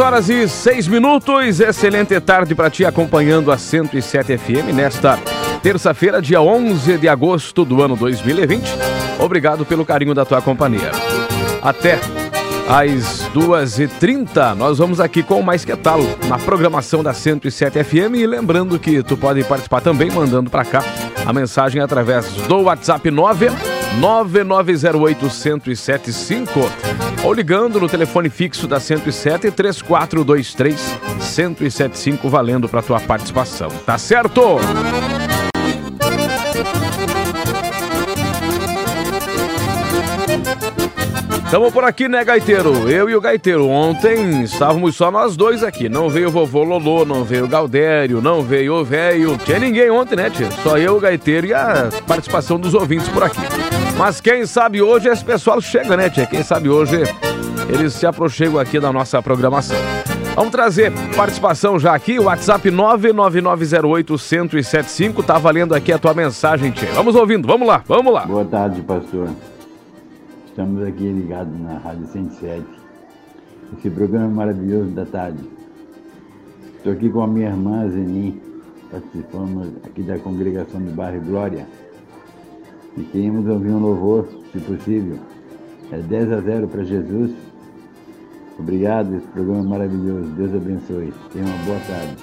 Horas e seis minutos. Excelente tarde para ti acompanhando a 107 FM nesta terça-feira, dia 11 de agosto do ano 2020. Obrigado pelo carinho da tua companhia. Até às 2h30, nós vamos aqui com o Mais Que Tal, na programação da 107 FM. E lembrando que tu pode participar também mandando para cá a mensagem através do WhatsApp 9 9908 1075 ou ligando no telefone fixo da 107 3423 1075 valendo para tua participação. Tá certo? Estamos por aqui, né, Gaiteiro? Eu e o Gaiteiro. Ontem estávamos só nós dois aqui. Não veio o vovô Lolô, não veio o Galdério, não veio o velho. Tinha ninguém ontem, né, tia? Só eu, o Gaiteiro e a participação dos ouvintes por aqui. Mas quem sabe hoje esse pessoal chega, né, tia? Quem sabe hoje eles se aproximam aqui da nossa programação. Vamos trazer participação já aqui, WhatsApp 99908-1075. Tá valendo aqui a tua mensagem, tia. Vamos ouvindo, vamos lá, vamos lá. Boa tarde, pastor. Estamos aqui ligados na Rádio 107. Esse programa é maravilhoso da tarde. Estou aqui com a minha irmã Zeni, participamos aqui da congregação do bairro Glória. E queremos ouvir um louvor, se possível. É 10 a 0 para Jesus. Obrigado, esse programa é maravilhoso. Deus abençoe. Tenha uma boa tarde.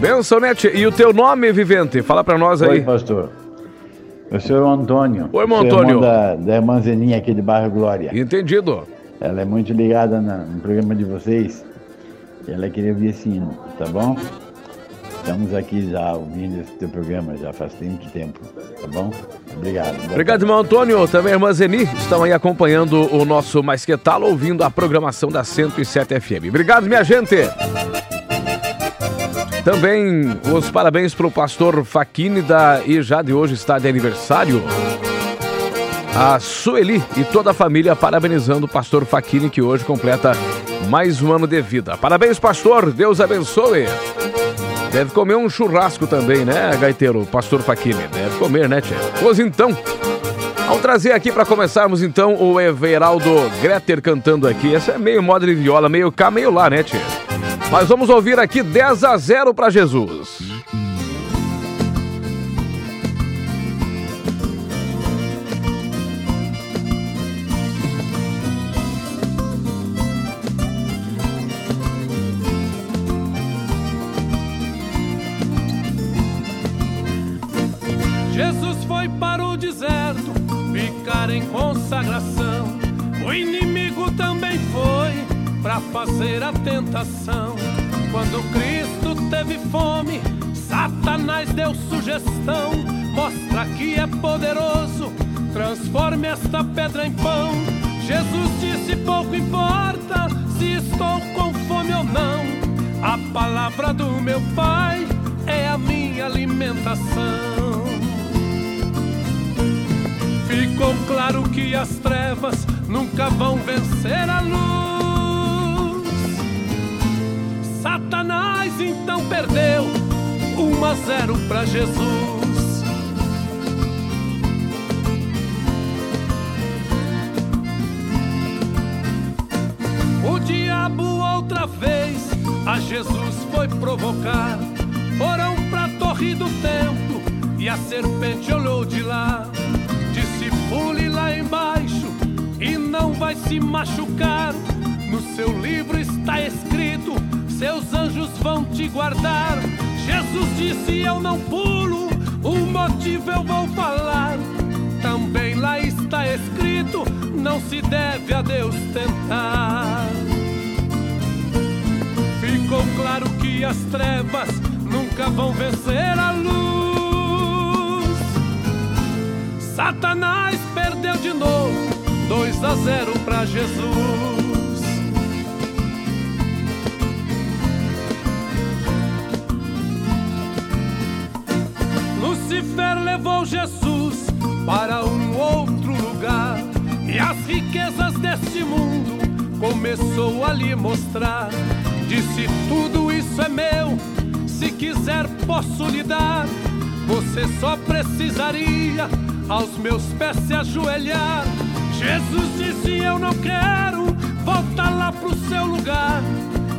Benção, tia? E o teu nome, Vivente? Fala para nós aí. Oi, pastor. Eu sou o Antônio. Oi, irmão Sou Antônio. irmão Da, da irmã Zeninha aqui do bairro Glória. Entendido. Ela é muito ligada na- no programa de vocês. E ela queria ouvir esse hino, tá bom? Estamos aqui já ouvindo esse teu programa já faz muito tempo, tá bom? Obrigado. Obrigado, irmão Antônio. Também a irmã Zeni estão aí acompanhando o nosso Mais Que Tal, ouvindo a programação da 107 FM. Obrigado, minha gente. Também os parabéns para o pastor Faquini da e já de hoje está de aniversário. A Sueli e toda a família parabenizando o pastor Faquini que hoje completa mais um ano de vida. Parabéns, pastor. Deus abençoe. Deve comer um churrasco também, né, gaiteiro? Pastor Faquini. Deve comer, né, tia? Pois então. Vamos trazer aqui para começarmos então o Everaldo Greter cantando aqui. Essa é meio moda de viola, meio cá, meio lá, né, tia? Mas vamos ouvir aqui 10 a 0 para. Jesus foi para o deserto ficar em consagração. O inimigo também foi para fazer a tentação. Quando Cristo teve fome, Satanás deu sugestão. Mostra que é poderoso, transforme esta pedra em pão. Jesus disse: pouco importa se estou com fome ou não. A palavra do meu Pai é a minha alimentação. Que as trevas nunca vão vencer a luz. Satanás então perdeu 1 a 0 para Jesus. O diabo outra vez a Jesus foi provocar. Foram pra torre do templo e a vai se machucar. No seu livro está escrito: seus anjos vão te guardar. Jesus disse: Eu não pulo, o motivo eu vou falar. Também lá está escrito: não se deve a Deus tentar. Ficou claro que as trevas nunca vão vencer a luz. Satanás perdeu de novo, 2 a 0 para Jesus. Lucifer levou Jesus para um outro lugar e as riquezas deste mundo começou a lhe mostrar. Disse: Tudo isso é meu, se quiser posso lhe dar. Você só precisaria aos meus pés se ajoelhar. Jesus disse: Eu não quero voltar lá pro seu lugar.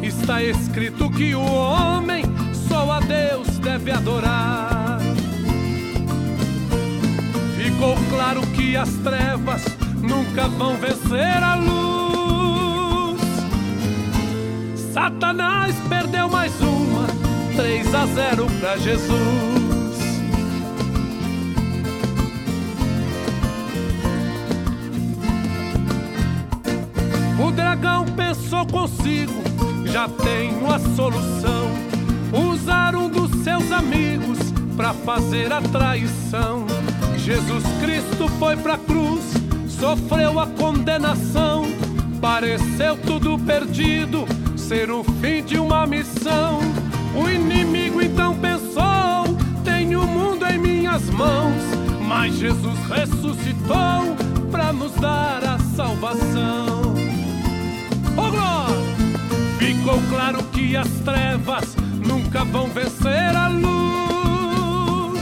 Está escrito que o homem só a Deus deve adorar. Ficou claro que as trevas nunca vão vencer a luz. Satanás perdeu mais uma, 3 a 0 para Jesus. Pensou consigo, já tenho a solução. Usar um dos seus amigos para fazer a traição. Jesus Cristo foi pra cruz, sofreu a condenação. Pareceu tudo perdido, ser o fim de uma missão. O inimigo então pensou: tenho o mundo em minhas mãos. Mas Jesus ressuscitou para nos dar a salvação. Ficou claro que as trevas nunca vão vencer a luz.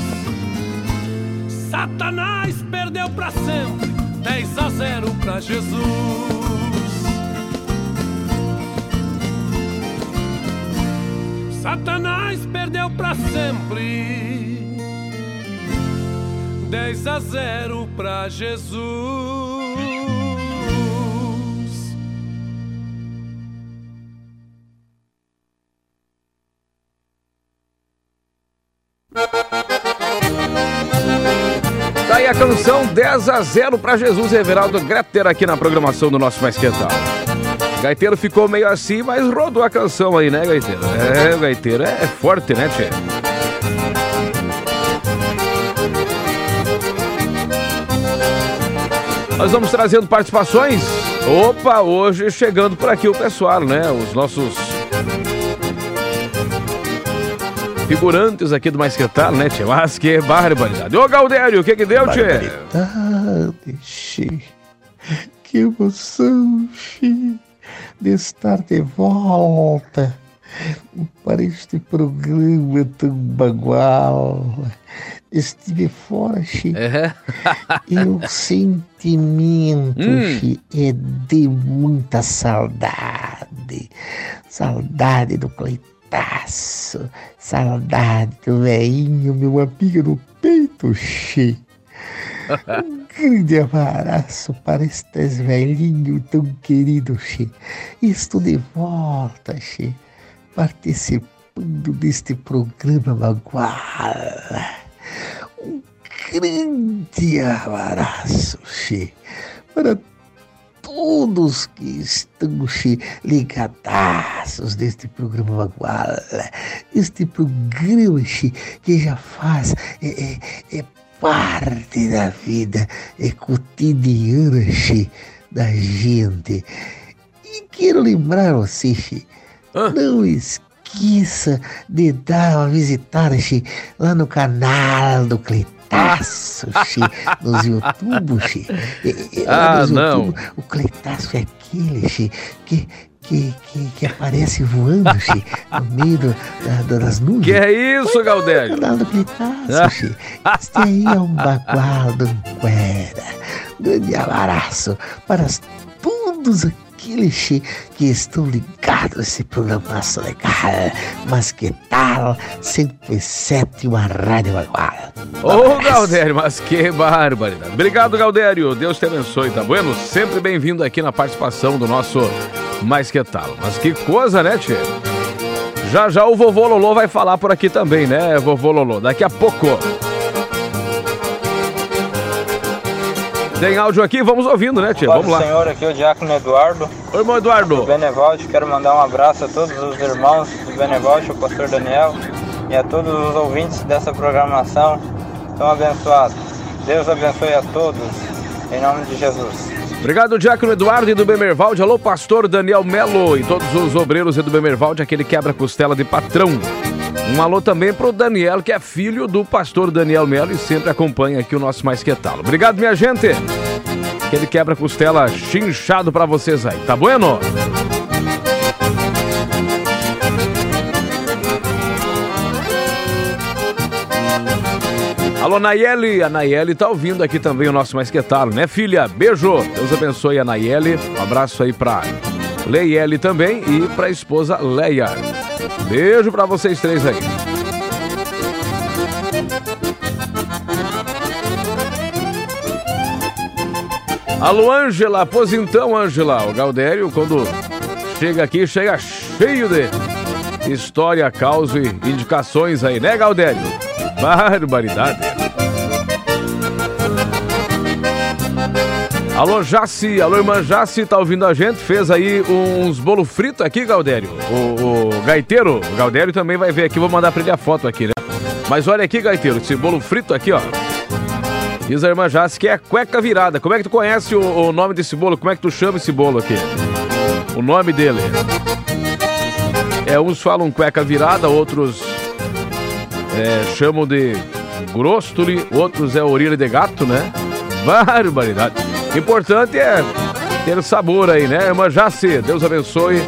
Satanás perdeu para sempre, 10 a 0 para Jesus. Satanás perdeu para sempre, 10 a 0 para Jesus. 10 a 0 para Jesus Everaldo Greter aqui na programação do nosso Mais Que Tal. Gaiteiro ficou meio assim, mas rodou a canção aí, né, Gaiteiro? É, Gaiteiro é forte, né, Tchê? Nós vamos trazendo participações. Opa, hoje chegando por aqui o pessoal, né? Os nossos figurantes aqui do Mais Que Tal, né, Tchê? Mas que barbaridade. Ô, Galdério, o que que deu, Tchê? Barbaridade. Que emoção, Xê, de estar de volta para este programa tão bagual. Estive fora, Xê. É. E o sentimento, Hum. É de muita saudade. Saudade do Cleitaço. Saudade do veinho, meu amigo no peito, Xê. Um grande abraço para estes velhinhos tão queridos, Xê. Estou de volta, Xê, participando deste programa Maguala. Um grande abraço, Xê, para todos que estão ligadaços deste programa Maguala. Este programa, que já faz... é- é- é parte da vida é cotidiana da gente. E quero lembrar você, Hã? não esqueça de dar uma visitada lá no canal do Cleitaço, che, nos YouTube, che. Ah, nos não. YouTube, o Cleitaço é aquele che, que, que, que, que aparece voando che, no meio do- da- da- das nuvens. Que é isso, Galdério? Canal do Clitaço, Xê. Este aí é um bagual do Anquera. Grande abraço para todos aqueles que estão ligados a esse programaço legal. Mas que tal 107 uma rádio bagual? Ô, Galdério, mas que barbaridade. Obrigado, Galdério. Deus te abençoe, tá bueno? Sempre bem-vindo aqui na participação do nosso Mais Que Tal. Mas que coisa, né, Tchê? Já já o vovô Lolô vai falar por aqui também, né, vovô Lolô? Daqui a pouco. Tem áudio aqui, vamos ouvindo, né? Paz Vamos do lá. Senhor, aqui é o Diácono Eduardo, Oi, irmão do Eduardo. Benevolte. Quero mandar um abraço a todos os irmãos do Benevolte, ao pastor Daniel e a todos os ouvintes dessa programação tão abençoados. Deus abençoe a todos, em nome de Jesus. Obrigado, Diácono Eduardo e do Bemervalde. Alô, pastor Daniel Melo e todos os obreiros e do Bemervalde, aquele quebra-costela de patrão. Um alô também pro Daniel, que é filho do pastor Daniel Melo e sempre acompanha aqui o nosso Mais Que Tal. Obrigado, minha gente. Aquele quebra-costela chinchado pra vocês aí, tá bueno? Alô, Nayeli. A Nayeli tá ouvindo aqui também o nosso Mais Que Tal, né, filha? Beijo. Deus abençoe a Nayeli. Um abraço aí pra Leiele também e pra esposa Leia. Beijo pra vocês três aí. Alô, Ângela. Pois então, Ângela. O Galdério, quando chega aqui, chega cheio de história, causa e indicações aí, né, Galdério? Barbaridade. Alô, Jaci, alô, irmã Jaci, tá ouvindo a gente? Fez aí uns bolo frito aqui, Galdério. O, o gaiteiro, o Galdério também vai ver aqui, vou mandar pra ele a foto aqui, né? Mas olha aqui, gaiteiro, esse bolo frito aqui, ó. Diz a irmã Jaci que é cueca virada. Como é que tu conhece o, o nome desse bolo? Como é que tu chama esse bolo aqui? O nome dele. É, uns falam cueca virada, outros é, chamam de grostoli, outros é orelha de gato, né? Barbaridade. Importante é ter sabor aí, né? Irmã Jaci, Deus abençoe.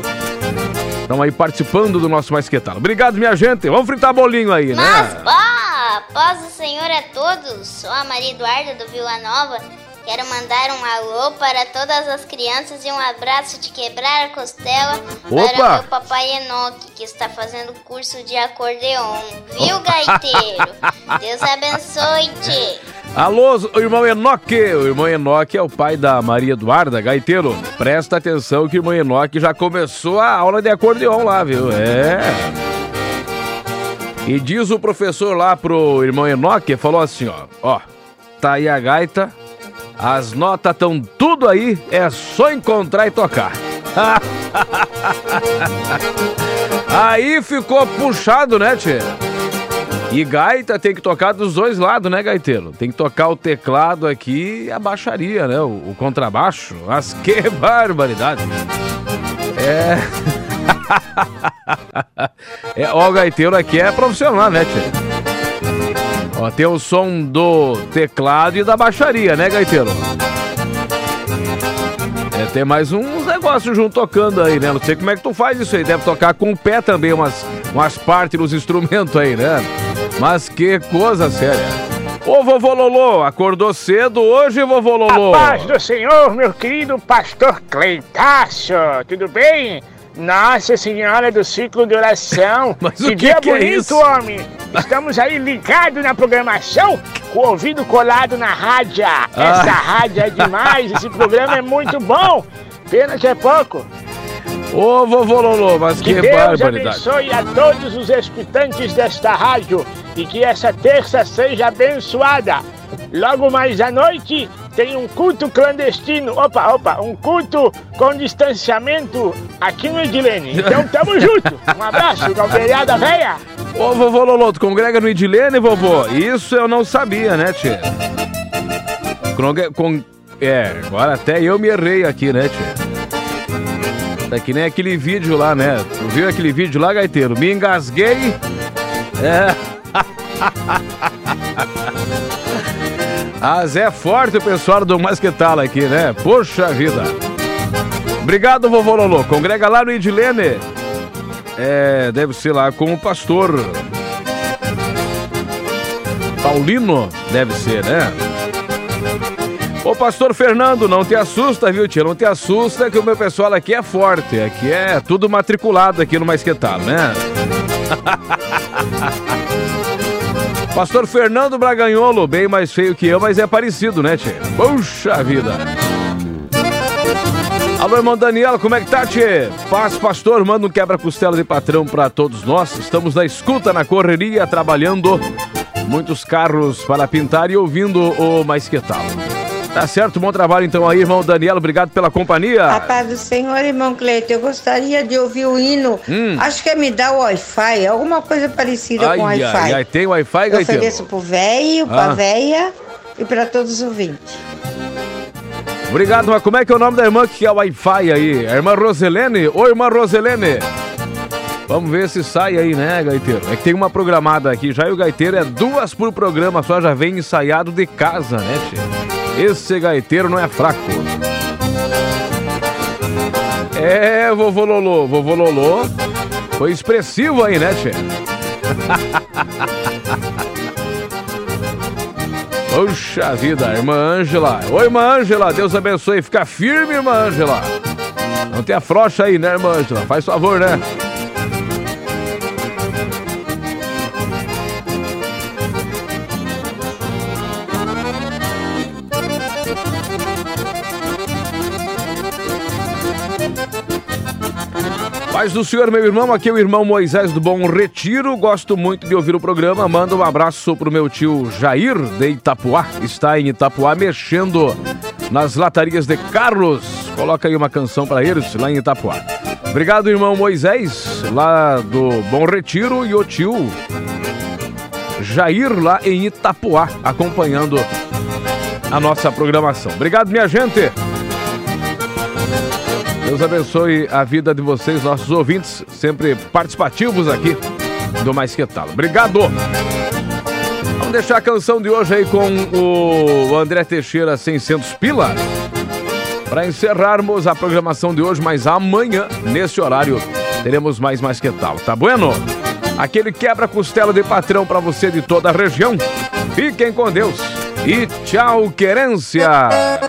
Estão aí participando do nosso Mais Que Tal. Obrigado, minha gente. Vamos fritar bolinho aí, né? Mas, pá, paz do Senhor a todos. Sou a Maria Eduarda do Vila Nova. Quero mandar um alô para todas as crianças e um abraço de quebrar a costela Opa! para meu papai Enoque, que está fazendo curso de acordeon. Viu, gaiteiro? Deus abençoe-te. Alô, o irmão Enoque. O irmão Enoque é o pai da Maria Eduarda, gaiteiro. Presta atenção que o irmão Enoque já começou a aula de acordeon lá, viu? É. E diz o professor lá pro irmão Enoque, falou assim, ó, ó, tá aí a gaita, as notas estão tudo aí, é só encontrar e tocar. aí ficou puxado, né, tchê? E gaita tem que tocar dos dois lados, né, gaiteiro? Tem que tocar o teclado aqui e a baixaria, né? O, o contrabaixo. Mas que barbaridade! É. é. Ó, o gaiteiro aqui é profissional, né, tchê? Ó, tem o som do teclado e da baixaria, né, gaiteiro? É, tem mais uns negócios junto tocando aí, né? Não sei como é que tu faz isso aí. Deve tocar com o pé também umas, umas partes dos instrumentos aí, né? Mas que coisa séria. Ô, vovô Lolô, acordou cedo hoje, vovô Lolô? A paz do Senhor, meu querido pastor Cleitaço, tudo bem? Nossa Senhora do Ciclo de Oração. Mas o que que dia que é bonito, isso? homem. Estamos aí ligados na programação, com o ouvido colado na rádio. Essa rádio é demais, esse programa é muito bom. Pena que é pouco. Ô, vovô Lolô, mas que, Que Deus barbaridade. abençoe a todos os escutantes desta rádio e que essa terça seja abençoada. Logo mais à noite tem um culto clandestino. Opa, opa, um culto com distanciamento aqui no Edilene. Então tamo junto. Um abraço, galeriada véia. Ô, vovô Lolô, tu congrega no Idilene, vovô? Isso eu não sabia, né, tchê? Congre- con- É, agora até eu me errei aqui, né, tchê? Tá que nem aquele vídeo lá, né? Tu viu aquele vídeo lá, gaiteiro? Me engasguei. É. Ah, Zé forte o pessoal do Masquetala aqui, né? Poxa vida. Obrigado, vovô Lolô. Congrega lá no Idilene. É, deve ser lá com o pastor Paulino, deve ser, né? Ô pastor Fernando, não te assusta, viu, tia? Não te assusta que o meu pessoal aqui é forte. Aqui é tudo matriculado aqui no Maisquetalo, né? Pastor Fernando Braganholo, bem mais feio que eu, mas é parecido, né, tia? Puxa vida! Alô, irmão Daniela, como é que tá, tchê? Paz, pastor, manda um quebra-costela de patrão pra todos nós. Estamos na escuta, na correria, trabalhando. Muitos carros para pintar e ouvindo o Mais Que Tal. Tá certo, bom trabalho então aí, irmão Daniela. Obrigado pela companhia. A paz do Senhor, irmão Cleito. Eu gostaria de ouvir o hino. Hum. Acho que é me dar o Wi-Fi, alguma coisa parecida com ai, Wi-Fi. ai, ai, tem Wi-Fi, Eu Gaiteiro? ofereço pro velho, Ah. pra véia e pra todos os ouvintes. Obrigado, mas como é que é o nome da irmã que é o Wi-Fi aí? A irmã Roselene? Oi, irmã Roselene. Vamos ver se sai aí, né, Gaiteiro? É que tem uma programada aqui já e o Gaiteiro é duas por programa, só já vem ensaiado de casa, né, tia? Esse Gaiteiro não é fraco. É, vovô Lolô, vovô Lolô. Foi expressivo aí, né, tia? Puxa vida, irmã Ângela. Oi, irmã Ângela. Deus abençoe. Fica firme, irmã Ângela. Não tem afrouxa aí, né, irmã Ângela? Faz favor, né? Paz do Senhor, meu irmão. Aqui é o irmão Moisés do Bom Retiro. Gosto muito de ouvir o programa. Manda um abraço pro meu tio Jair de Itapuá. Está em Itapuá mexendo nas latarias de Carlos. Coloca aí uma canção para eles lá em Itapuá. Obrigado, irmão Moisés, lá do Bom Retiro, e o tio Jair lá em Itapuá, acompanhando a nossa programação. Obrigado, minha gente. Deus abençoe a vida de vocês, nossos ouvintes, sempre participativos aqui do Mais Que Tal. Obrigado! Vamos deixar a canção de hoje aí com o André Teixeira 600 pila. Para encerrarmos a programação de hoje, mas amanhã, nesse horário, teremos mais Mais Que Tal, tá bueno? Aquele quebra-costela de patrão para você de toda a região. Fiquem com Deus e tchau, querência!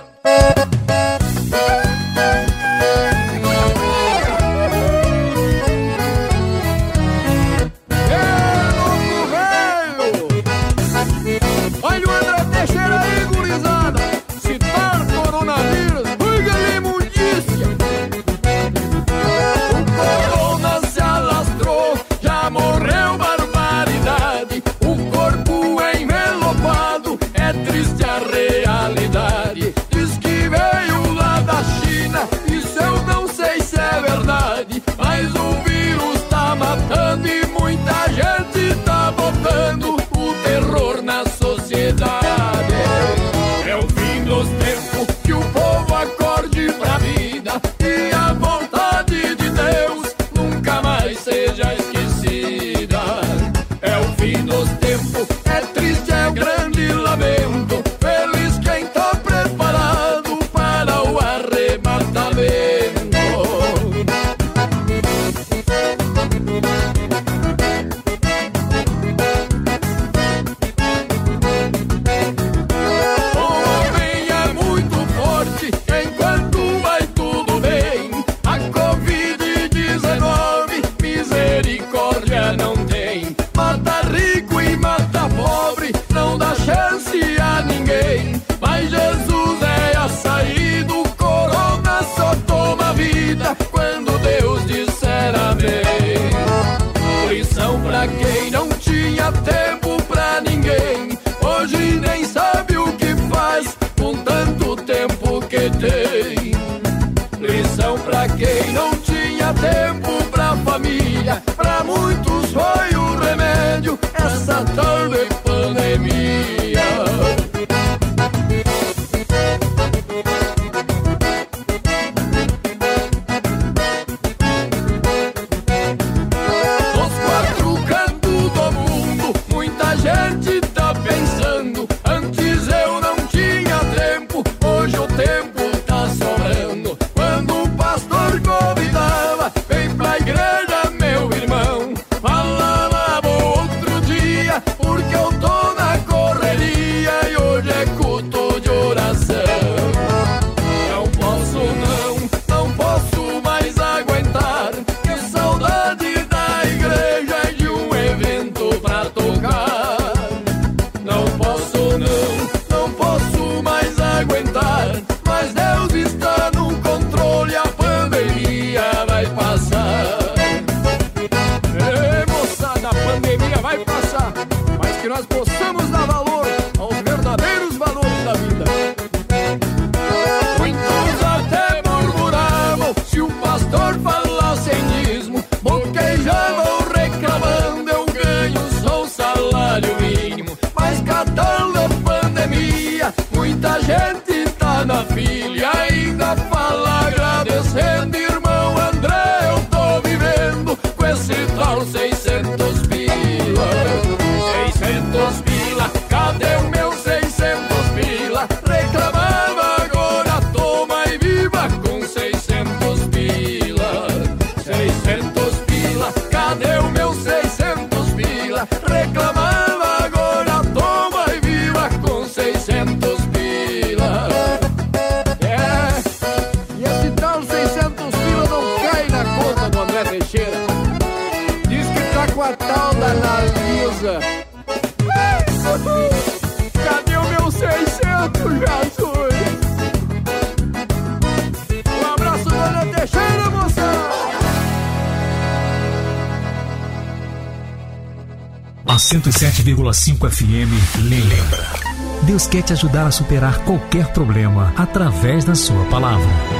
Pra muitos foi o remédio. Essa tal Nation. Tal da Analisa? Cadê o meu 600, Jesus? Um abraço, dona Teixeira, moção! A 107,5 FM lhe lembra. Deus quer te ajudar a superar qualquer problema através da sua palavra.